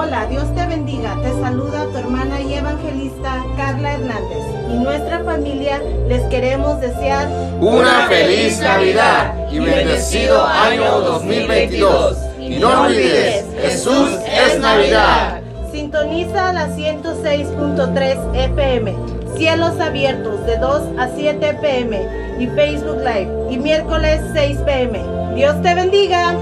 Hola, Dios te bendiga. Te saluda tu hermana y evangelista Carla Hernández. Y nuestra familia les queremos desear una feliz Navidad y bendecido año 2022. Y no olvides, Jesús es Navidad. Sintoniza la 106.3 FM. Cielos abiertos de 2 a 7 pm y Facebook Live y miércoles 6 pm. Dios te bendiga.